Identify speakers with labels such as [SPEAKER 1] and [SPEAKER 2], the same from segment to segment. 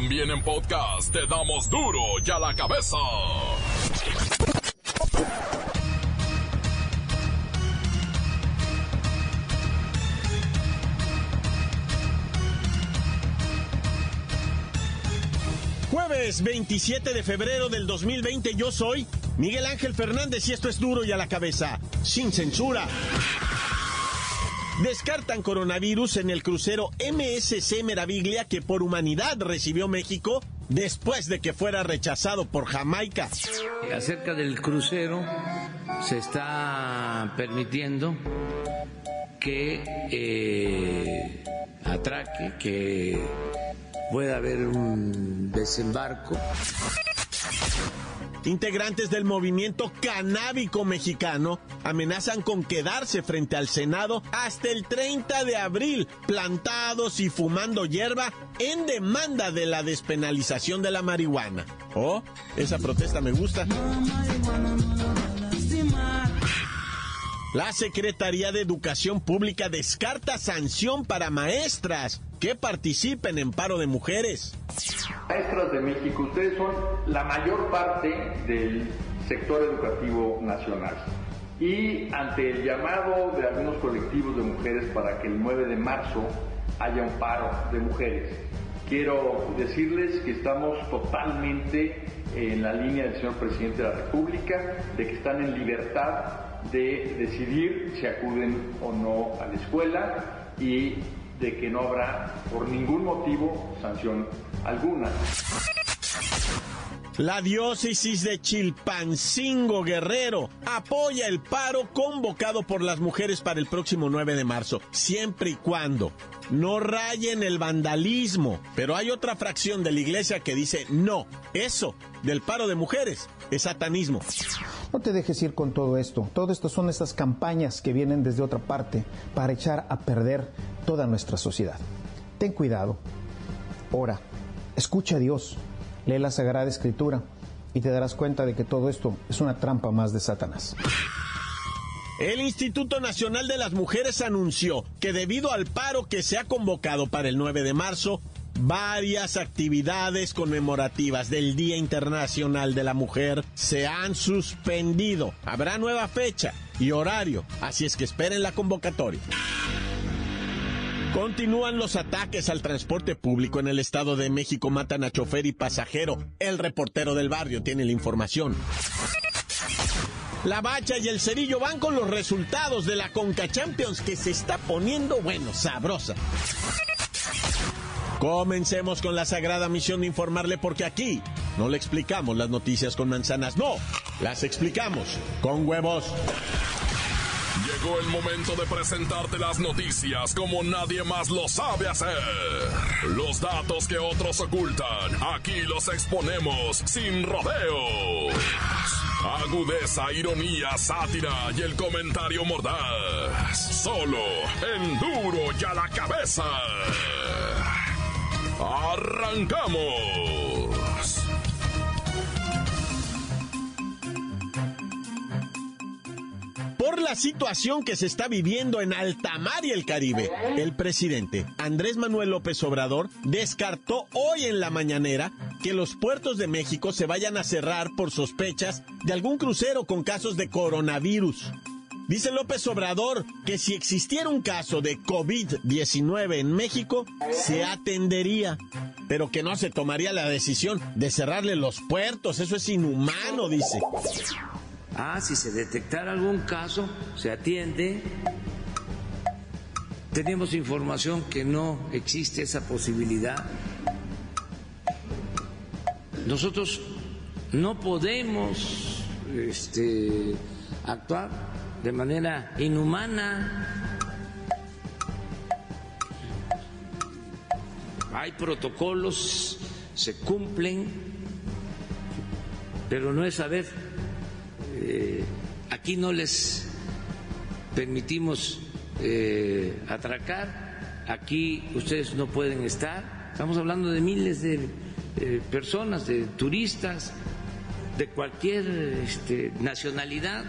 [SPEAKER 1] También en podcast te damos duro y a la cabeza.
[SPEAKER 2] Jueves 27 de febrero del 2020 yo soy Miguel Ángel Fernández y esto es duro y a la cabeza, sin censura. Descartan coronavirus en el crucero MSC Meraviglia que por humanidad recibió México después de que fuera rechazado por Jamaica.
[SPEAKER 3] Acerca del crucero, se está permitiendo que eh, atraque, que pueda haber un desembarco.
[SPEAKER 2] Integrantes del movimiento canábico mexicano amenazan con quedarse frente al Senado hasta el 30 de abril, plantados y fumando hierba en demanda de la despenalización de la marihuana. Oh, esa protesta me gusta. La Secretaría de Educación Pública descarta sanción para maestras que participen en paro de mujeres.
[SPEAKER 4] Maestras de México, ustedes son la mayor parte del sector educativo nacional. Y ante el llamado de algunos colectivos de mujeres para que el 9 de marzo haya un paro de mujeres, quiero decirles que estamos totalmente en la línea del señor presidente de la República, de que están en libertad de decidir si acuden o no a la escuela y de que no habrá por ningún motivo sanción alguna.
[SPEAKER 2] La diócesis de Chilpancingo Guerrero apoya el paro convocado por las mujeres para el próximo 9 de marzo, siempre y cuando no rayen el vandalismo. Pero hay otra fracción de la iglesia que dice no, eso del paro de mujeres es satanismo.
[SPEAKER 5] No te dejes ir con todo esto. Todo esto son estas campañas que vienen desde otra parte para echar a perder toda nuestra sociedad. Ten cuidado. Ora. Escucha a Dios lee la Sagrada Escritura y te darás cuenta de que todo esto es una trampa más de Satanás.
[SPEAKER 2] El Instituto Nacional de las Mujeres anunció que debido al paro que se ha convocado para el 9 de marzo, varias actividades conmemorativas del Día Internacional de la Mujer se han suspendido. Habrá nueva fecha y horario, así es que esperen la convocatoria. Continúan los ataques al transporte público en el Estado de México. Matan a chofer y pasajero. El reportero del barrio tiene la información. La Bacha y el Cerillo van con los resultados de la Conca Champions que se está poniendo, bueno, sabrosa. Comencemos con la sagrada misión de informarle porque aquí no le explicamos las noticias con manzanas, no, las explicamos con huevos.
[SPEAKER 1] Llegó el momento de presentarte las noticias como nadie más lo sabe hacer. Los datos que otros ocultan, aquí los exponemos sin rodeos. Agudeza, ironía, sátira y el comentario mordaz. Solo en duro y a la cabeza. ¡Arrancamos!
[SPEAKER 2] Por la situación que se está viviendo en Altamar y el Caribe, el presidente Andrés Manuel López Obrador descartó hoy en la mañanera que los puertos de México se vayan a cerrar por sospechas de algún crucero con casos de coronavirus. Dice López Obrador que si existiera un caso de COVID-19 en México, se atendería, pero que no se tomaría la decisión de cerrarle los puertos. Eso es inhumano, dice.
[SPEAKER 3] Ah, si se detectara algún caso, se atiende. Tenemos información que no existe esa posibilidad. Nosotros no podemos este, actuar de manera inhumana. Hay protocolos, se cumplen, pero no es saber eh, aquí no les permitimos eh, atracar, aquí ustedes no pueden estar. Estamos hablando de miles de eh, personas, de turistas, de cualquier este, nacionalidad.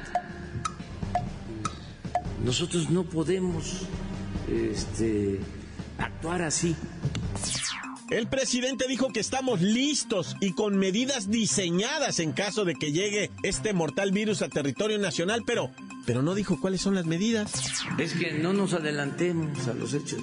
[SPEAKER 3] Nosotros no podemos este, actuar así.
[SPEAKER 2] El presidente dijo que estamos listos y con medidas diseñadas en caso de que llegue este mortal virus a territorio nacional, pero, pero no dijo cuáles son las medidas.
[SPEAKER 3] Es que no nos adelantemos a los hechos.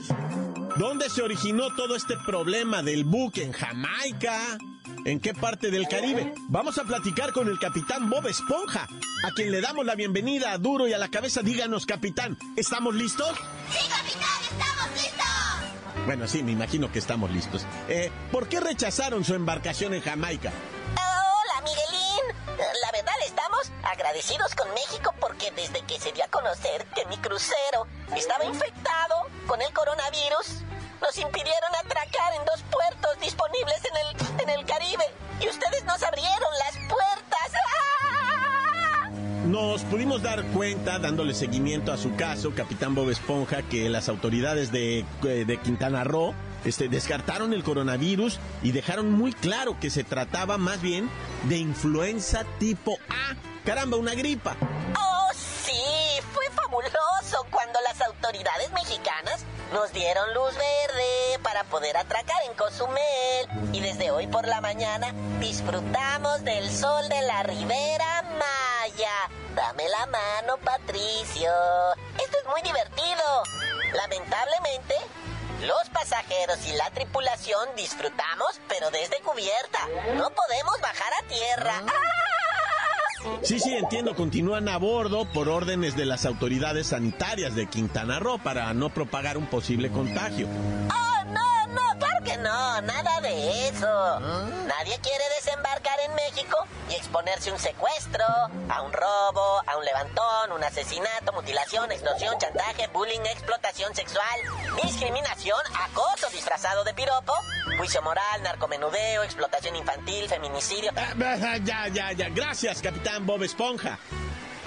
[SPEAKER 2] ¿Dónde se originó todo este problema del buque? ¿En Jamaica? ¿En qué parte del Caribe? Vamos a platicar con el capitán Bob Esponja, a quien le damos la bienvenida a Duro y a la cabeza. Díganos, capitán, ¿estamos listos?
[SPEAKER 6] ¡Sí, capitán, estamos listos!
[SPEAKER 2] Bueno, sí, me imagino que estamos listos. Eh, ¿Por qué rechazaron su embarcación en Jamaica?
[SPEAKER 6] Hola, Miguelín. La verdad estamos agradecidos con México porque desde que se dio a conocer que mi crucero estaba infectado con el coronavirus, nos impidieron atracar en dos puertos disponibles en el, en el Caribe y ustedes nos abrieron las puertas.
[SPEAKER 2] Nos pudimos dar cuenta, dándole seguimiento a su caso, capitán Bob Esponja, que las autoridades de, eh, de Quintana Roo este, descartaron el coronavirus y dejaron muy claro que se trataba más bien de influenza tipo A. Caramba, una gripa.
[SPEAKER 6] ¡Oh, sí! Fue fabuloso cuando las autoridades mexicanas nos dieron luz verde para poder atracar en Cozumel. Y desde hoy por la mañana disfrutamos del sol de la Ribera Maya. Dame la mano, Patricio. Esto es muy divertido. Lamentablemente, los pasajeros y la tripulación disfrutamos, pero desde cubierta. No podemos bajar a tierra.
[SPEAKER 2] Sí, sí, entiendo, continúan a bordo por órdenes de las autoridades sanitarias de Quintana Roo para no propagar un posible contagio.
[SPEAKER 6] ¡Oh, no, que no! Nada de eso. Nadie quiere desembarcar en México y exponerse a un secuestro, a un robo, a un levantón, un asesinato, mutilación, extorsión, chantaje, bullying, explotación sexual, discriminación, acoso disfrazado de piropo, juicio moral, narcomenudeo, explotación infantil, feminicidio.
[SPEAKER 2] Ah, Ya, ya, ya. Gracias, capitán Bob Esponja.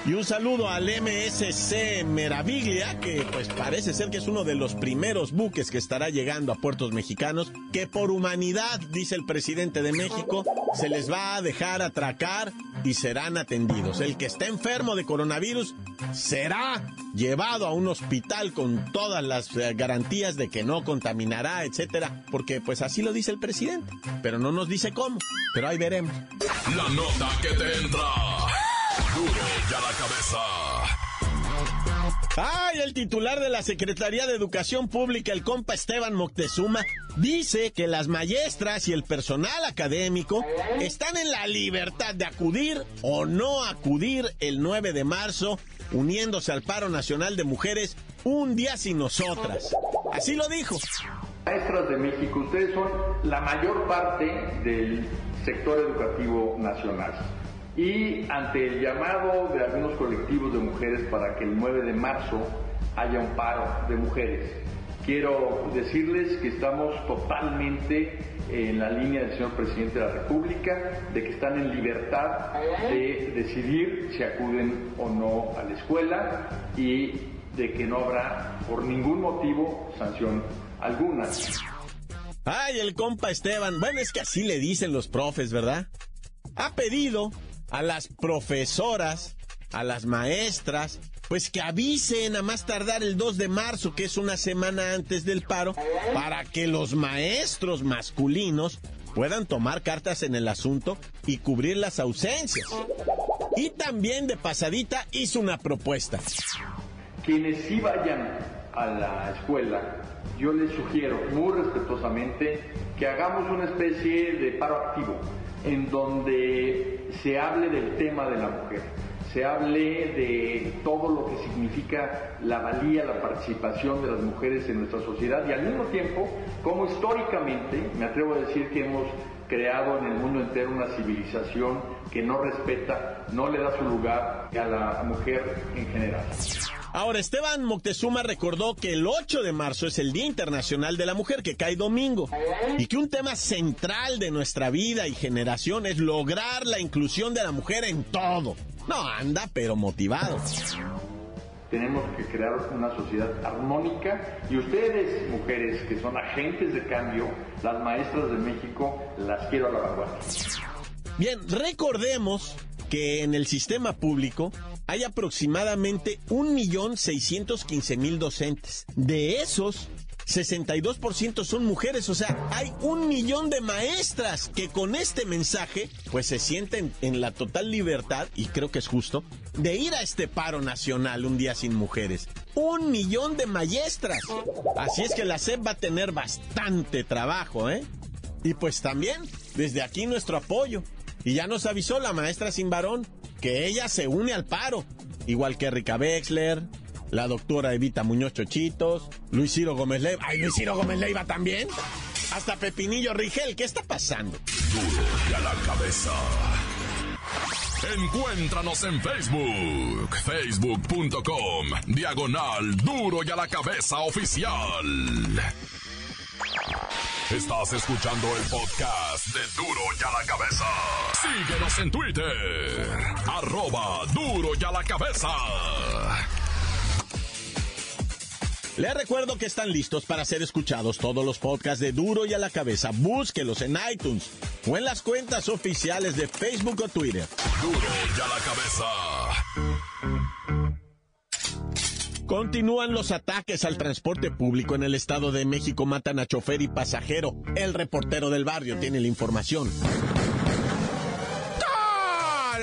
[SPEAKER 2] Y un saludo al MSC Meraviglia, que pues parece ser que es uno de los primeros buques que estará llegando a puertos mexicanos, que por humanidad, dice el presidente de México, se les va a dejar atracar y serán atendidos. El que esté enfermo de coronavirus será llevado a un hospital con todas las eh, garantías de que no contaminará, etcétera, porque pues así lo dice el presidente, pero no nos dice cómo, pero ahí veremos.
[SPEAKER 1] La nota que te entra. Duro ya la cabeza.
[SPEAKER 2] Ay, el titular de la Secretaría de Educación Pública, el compa Esteban Moctezuma, dice que las maestras y el personal académico están en la libertad de acudir o no acudir el 9 de marzo, uniéndose al paro nacional de mujeres un día sin nosotras. Así lo dijo.
[SPEAKER 4] Maestras de México, ustedes son la mayor parte del sector educativo nacional. Y ante el llamado de algunos colectivos de mujeres para que el 9 de marzo haya un paro de mujeres, quiero decirles que estamos totalmente en la línea del señor presidente de la República, de que están en libertad de decidir si acuden o no a la escuela y de que no habrá por ningún motivo sanción alguna.
[SPEAKER 2] Ay, el compa Esteban. Bueno, es que así le dicen los profes, ¿verdad? Ha pedido a las profesoras, a las maestras, pues que avisen a más tardar el 2 de marzo, que es una semana antes del paro, para que los maestros masculinos puedan tomar cartas en el asunto y cubrir las ausencias. Y también de pasadita hizo una propuesta.
[SPEAKER 4] Quienes sí vayan a la escuela, yo les sugiero muy respetuosamente que hagamos una especie de paro activo, en donde se hable del tema de la mujer, se hable de todo lo que significa la valía, la participación de las mujeres en nuestra sociedad y al mismo tiempo, como históricamente, me atrevo a decir que hemos creado en el mundo entero una civilización que no respeta, no le da su lugar a la mujer en general.
[SPEAKER 2] Ahora, Esteban Moctezuma recordó que el 8 de marzo es el Día Internacional de la Mujer, que cae domingo, y que un tema central de nuestra vida y generación es lograr la inclusión de la mujer en todo. No anda, pero motivado.
[SPEAKER 4] Tenemos que crear una sociedad armónica y ustedes, mujeres que son agentes de cambio, las maestras de México, las quiero a la vanguardia.
[SPEAKER 2] Bien, recordemos que en el sistema público hay aproximadamente 1.615.000 docentes. De esos, 62% son mujeres, o sea, hay un millón de maestras que con este mensaje pues se sienten en la total libertad, y creo que es justo, de ir a este paro nacional un día sin mujeres. Un millón de maestras. Así es que la SEP va a tener bastante trabajo, ¿eh? Y pues también, desde aquí nuestro apoyo. Y ya nos avisó la maestra sin varón que ella se une al paro, igual que Erika Wexler, la doctora Evita Muñoz Chochitos, Luis Ciro Gómez Leiva. ¡Ay, Luis Ciro Gómez Leiva también! Hasta Pepinillo Rigel, ¿qué está pasando?
[SPEAKER 1] Duro y a la cabeza. Encuéntranos en Facebook, facebook.com, diagonal Duro y a la cabeza oficial. Estás escuchando el podcast de Duro y a la cabeza. Síguenos en Twitter, arroba Duro y a la cabeza.
[SPEAKER 2] Les recuerdo que están listos para ser escuchados todos los podcasts de Duro y a la cabeza. Búsquelos en iTunes o en las cuentas oficiales de Facebook o Twitter.
[SPEAKER 1] Duro y a la cabeza.
[SPEAKER 2] Continúan los ataques al transporte público en el Estado de México. Matan a chofer y pasajero. El reportero del barrio tiene la información.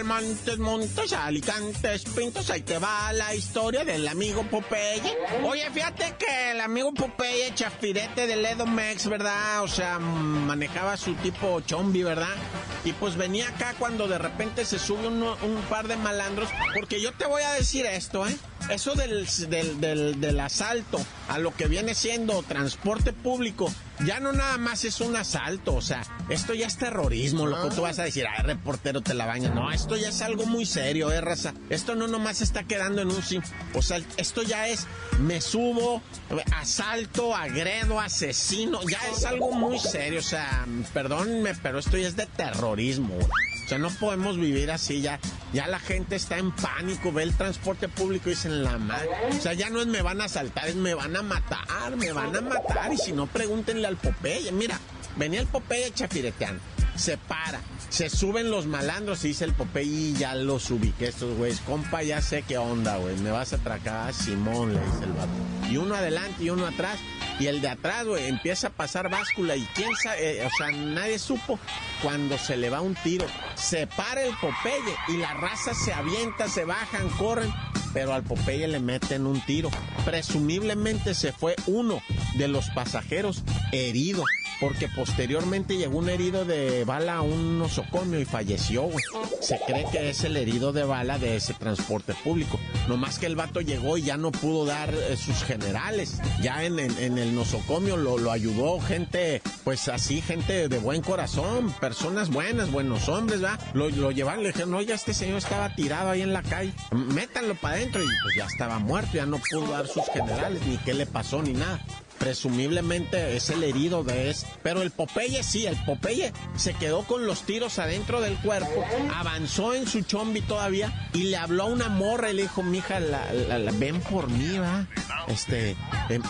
[SPEAKER 2] Montes, Montes, Alicantes, Pintos, ahí te va la historia del amigo Popeye. Oye, fíjate que el amigo Popeye, chafirete del Edomex, ¿verdad? O sea, manejaba su tipo chombi, ¿verdad? Y pues venía acá cuando de repente se sube un, un par de malandros, porque yo te voy a decir esto, ¿eh? Eso del, del, del, del asalto a lo que viene siendo transporte público, ya no nada más es un asalto, o sea, esto ya es terrorismo, lo que tú vas a decir, ay, reportero te la baña. No, esto ya es algo muy serio, eh, raza. Esto no nomás está quedando en un sim. O sea, esto ya es, me subo, asalto, agredo, asesino, ya es algo muy serio, o sea, perdónenme, pero esto ya es de terrorismo. O sea, no podemos vivir así, ya, ya la gente está en pánico, ve el transporte público y dicen la madre. O sea, ya no es me van a asaltar, es me van a matar, me van a matar. Y si no, pregúntenle al Popeye. Mira, venía el Popeye chafireteando, se para, se suben los malandros y dice el Popeye y ya los ubiqué estos güeyes. Compa, ya sé qué onda, güey, me vas a atracar, Simón, le dice el vato. Y uno adelante y uno atrás. Y el de atrás, empieza a pasar báscula y quién sabe, eh, o sea, nadie supo cuando se le va un tiro. Se para el Popeye y la raza se avienta, se bajan, corren, pero al Popeye le meten un tiro. Presumiblemente se fue uno de los pasajeros herido, porque posteriormente llegó un herido de bala a un nosocomio y falleció, güey. Se cree que es el herido de bala de ese transporte público. No más que el vato llegó y ya no pudo dar eh, sus generales. Ya en, en, el nosocomio lo, ayudó gente, pues así, gente de buen corazón, personas buenas, buenos hombres, ¿va? Lo, lo llevaron, le dijeron, oye, este señor estaba tirado ahí en la calle, métanlo para adentro y pues ya estaba muerto, ya no pudo dar sus generales, ni qué le pasó, ni nada presumiblemente es el herido de ese. Pero el Popeye sí, el Popeye se quedó con los tiros adentro del cuerpo, avanzó en su chombi todavía y le habló a una morra y le dijo, mija, la, la, ven por mí, va. Este,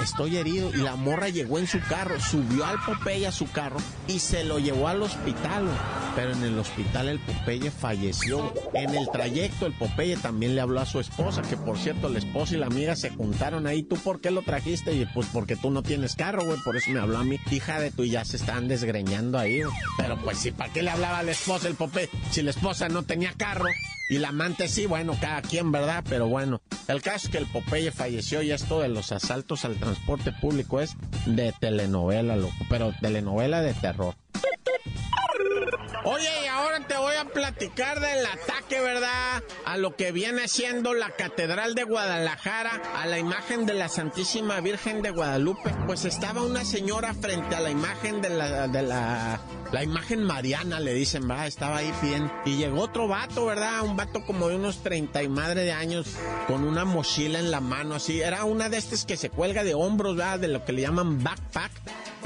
[SPEAKER 2] estoy herido. Y la morra llegó en su carro, subió al Popeye a su carro y se lo llevó al hospital. Pero en el hospital el Popeye falleció. En el trayecto el Popeye también le habló a su esposa, que por cierto la esposa y la amiga se juntaron ahí. ¿Tú por qué lo trajiste? Y pues porque tú no tienes carro, güey. Por eso me habló a mi hija de y ya se están desgreñando ahí, güey. Pero pues sí, ¿para qué le hablaba a la esposa el Popeye? Si la esposa no tenía carro. Y la amante sí, bueno, cada quien, ¿verdad? Pero bueno, el caso es que el Popeye falleció y esto de los asaltos al transporte público es de telenovela, loco. Pero telenovela de terror. Oye, y ahora te voy a platicar del ataque, ¿verdad? A lo que viene siendo la Catedral de Guadalajara, a la imagen de la Santísima Virgen de Guadalupe. Pues estaba una señora frente a la imagen de la, de la, la imagen mariana, le dicen, ¿verdad? Estaba ahí bien. Y llegó otro vato, ¿verdad? Un vato como de unos 30 y madre de años, con una mochila en la mano, así. Era una de estas que se cuelga de hombros, ¿verdad? De lo que le llaman backpack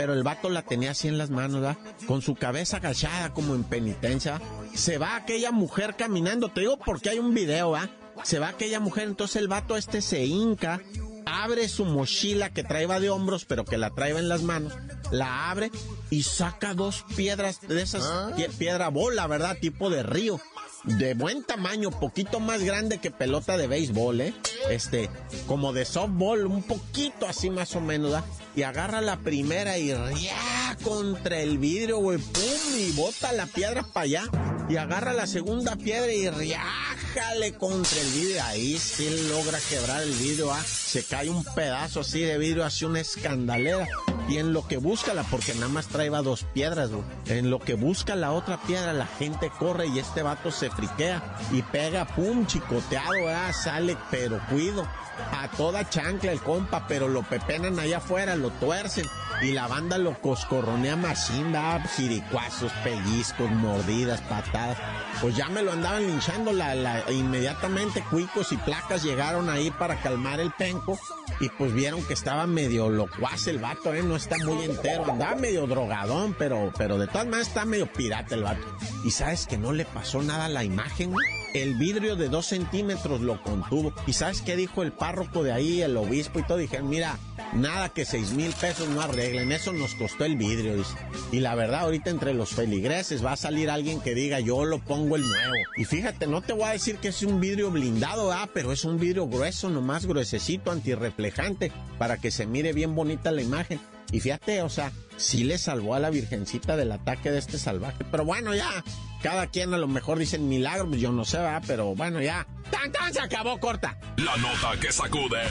[SPEAKER 2] pero el vato la tenía así en las manos, ¿verdad? Con su cabeza agachada como en penitencia. Se va aquella mujer caminando, te digo porque hay un video, ¿verdad? Se va aquella mujer, entonces el vato este se hinca, abre su mochila que traía de hombros, pero que la traía en las manos, la abre y saca dos piedras de esas, ¿Ah? piedra bola, ¿verdad? Tipo de río de buen tamaño, poquito más grande que pelota de béisbol, ¿eh? Este, como de softball, un poquito así más o menos, ¿verdad? Y agarra la primera y ría contra el vidrio, güey, pum, y bota la piedra para allá. Y agarra la segunda piedra y riájale contra el vidrio. Ahí sí logra quebrar el vidrio, ah. Se cae un pedazo así de vidrio, hace una escandalera. Y en lo que busca la, porque nada más traía dos piedras, güey. En lo que busca la otra piedra, la gente corre y este vato se friquea y pega, pum, chicoteado, ah, sale, pero cuido a toda chancla el compa, pero lo pepenan allá afuera, lo tuercen. Y la banda lo coscorronea machín, da jiricuazos, pellizcos, mordidas, patadas. Pues ya me lo andaban linchando la, la, inmediatamente. Cuicos y placas llegaron ahí para calmar el penco. Y pues vieron que estaba medio locuaz el vato, ¿eh? No está muy entero. Andaba medio drogadón, pero, pero de todas maneras está medio pirata el vato. Y sabes que no le pasó nada a la imagen, el vidrio de dos centímetros lo contuvo. ¿Y sabes qué dijo el párroco de ahí, el obispo y todo? Dijeron, mira, nada que seis mil pesos no arreglen, eso nos costó el vidrio. Y la verdad, ahorita entre los feligreses va a salir alguien que diga, yo lo pongo el nuevo. Y fíjate, no te voy a decir que es un vidrio blindado, ah, pero es un vidrio grueso, nomás gruesecito, antirreflejante, para que se mire bien bonita la imagen. Y fíjate, o sea, sí le salvó a la Virgencita del ataque de este salvaje. Pero bueno, ya, cada quien a lo mejor dicen milagro, pues yo no sé, va, pero bueno, ya. ¡Tan, tan! Se acabó, corta.
[SPEAKER 1] La nota que sacude.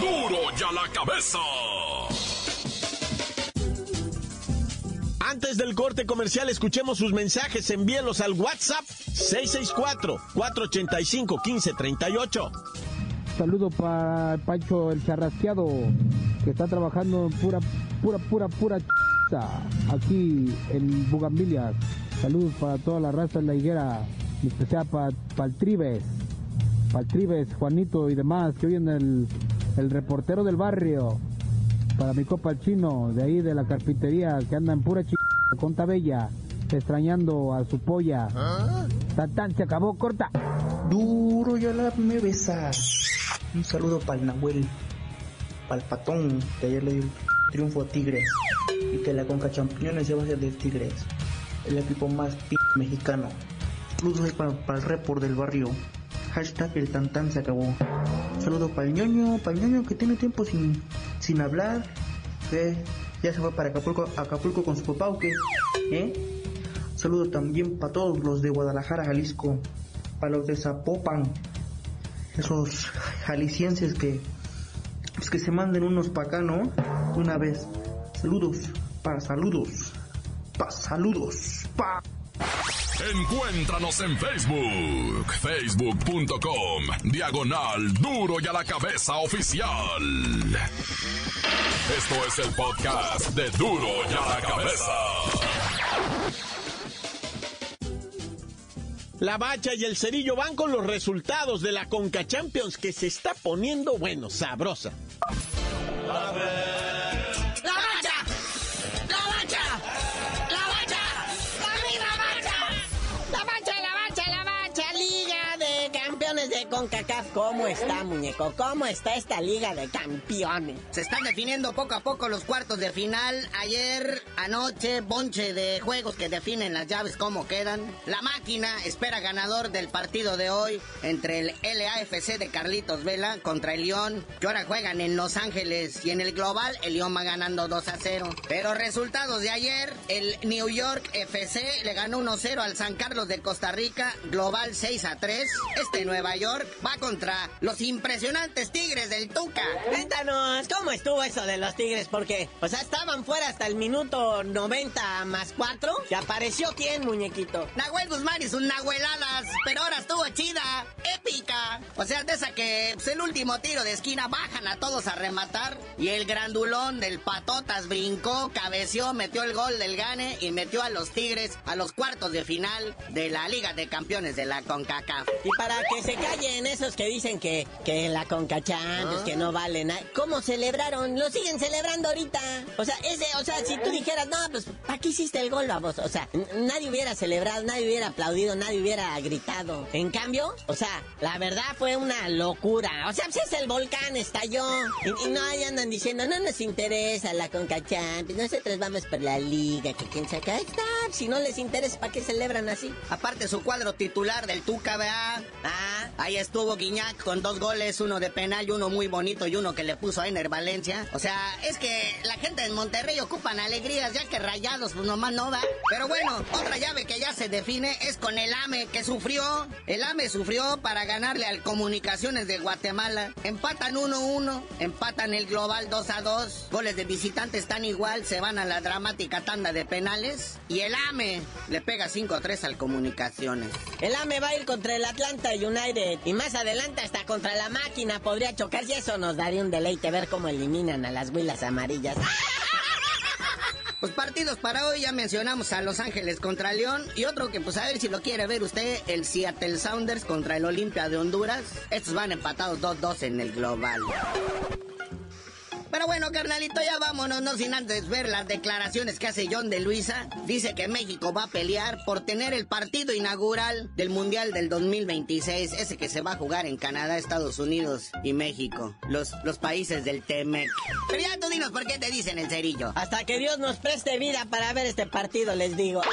[SPEAKER 1] ¡Duro! ¡Duro ya la cabeza!
[SPEAKER 2] Antes del corte comercial, escuchemos sus mensajes. Envíelos al WhatsApp 664-485-1538.
[SPEAKER 7] Saludo para Pancho el Charrasqueado, que está trabajando en pura, pura, pura, pura aquí en Bugambilias. Saludos para toda la raza en la higuera, en especial para, para el Tribes, para el Tribes, Juanito y demás, que oyen el, el reportero del barrio, para mi copa el chino, de ahí de la carpintería, que anda en pura ch... conta bella, extrañando a su polla. Tan, se acabó, corta.
[SPEAKER 8] Duro ya la me besa. Un saludo para el Nahuel, para el patón, que ayer le dio triunfo a Tigres y que la Conca Champiñones se va a hacer de Tigres, el equipo más p mexicano. Saludos para, para, el report del barrio. Hashtag el tantán se acabó. Saludo para el ñoño, para el ñoño que tiene tiempo sin, sin hablar. Ya se fue para Acapulco, Acapulco con su papá o. ¿Eh? Saludo también para todos los de Guadalajara, Jalisco. Para los de Zapopan. Esos jaliscienses que, pues que se manden unos para acá, ¿no? Una vez. Saludos, para saludos, pa saludos, pa.
[SPEAKER 1] Encuéntranos en Facebook, facebook.com, diagonal duro y a la cabeza oficial. Esto es el podcast de duro y a la cabeza.
[SPEAKER 2] La Bacha y el Cerillo van con los resultados de la Conca Champions que se está poniendo, bueno, sabrosa.
[SPEAKER 9] A ver.
[SPEAKER 6] CONCACAF, ¿cómo está, muñeco? ¿Cómo está esta liga de campeones?
[SPEAKER 10] Se están definiendo poco a poco los cuartos de final. Ayer, anoche, bonche de juegos que definen las llaves, cómo quedan. La máquina espera ganador del partido de hoy entre el LAFC de Carlitos Vela contra el León, que ahora juegan en Los Ángeles. Y en el global, el León va ganando 2 a 0. Pero resultados de ayer, el New York FC le ganó 1-0 al San Carlos de Costa Rica, global 6 a 3. Este Nueva York va contra los impresionantes Tigres del Tuca.
[SPEAKER 6] Cuéntanos, ¿cómo estuvo eso de los Tigres? Porque, o sea, estaban fuera hasta el minuto 90 más 4. ¿Y apareció quién, muñequito?
[SPEAKER 10] Nahuel Guzmán y sus nahueladas, pero O sea, de esa que pues, el último tiro de esquina bajan a todos a rematar. Y el grandulón del Patotas brincó, cabeció, metió el gol del Gane y metió a los Tigres a los cuartos de final de la Liga de Campeones de la CONCACAF.
[SPEAKER 6] Y para que se calle en esos que dicen que, que la Conca Champions, que no vale nada. ¿Cómo celebraron? Lo siguen celebrando ahorita. O sea, ese, o sea, si tú dijeras, no, pues, ¿para qué hiciste el gol, vamos? O sea, nadie hubiera celebrado, nadie hubiera aplaudido, nadie hubiera gritado. En cambio, o sea, la verdad fue una locura. O sea, pues es el volcán, estalló. Y, y no ahí andan diciendo, no nos interesa la Conca Champions, nosotros vamos por la liga, que quien saca. Está, si no les interesa, ¿para qué celebran así?
[SPEAKER 10] Aparte su cuadro titular del Tuca, ¿verdad? Ah, ahí estuvo Guiñac con dos goles, uno de penal y uno muy bonito y uno que le puso a Ener Valencia. O sea, es que la gente en Monterrey ocupan alegrías, ya que rayados, pues nomás no da. Pero bueno, otra llave que ya se define es con el AME, que sufrió. El AME sufrió para ganarle al Comunicaciones de Guatemala. Empatan 1-1, empatan el global 2-2. Goles de visitantes están igual, se van a la dramática tanda de penales. Y el AME le pega 5-3 al Comunicaciones.
[SPEAKER 6] El AME va a ir contra el Atlanta United y más adelante hasta contra la máquina podría chocar y eso nos daría un deleite ver cómo eliminan a las huilas amarillas.
[SPEAKER 10] Pues partidos para hoy ya mencionamos a Los Ángeles contra León y otro que pues a ver si lo quiere ver usted, el Seattle Sounders contra el Olimpia de Honduras. Estos van empatados 2-2 en el global. Pero bueno, carnalito, ya vámonos, no sin antes ver las declaraciones que hace John de Luisa. Dice que México va a pelear por tener el partido inaugural del Mundial del 2026, ese que se va a jugar en Canadá, Estados Unidos y México, los, los países del TEMEC. Pero ya tú dinos por qué te dicen el cerillo.
[SPEAKER 6] Hasta que Dios nos preste vida para ver este partido, les digo.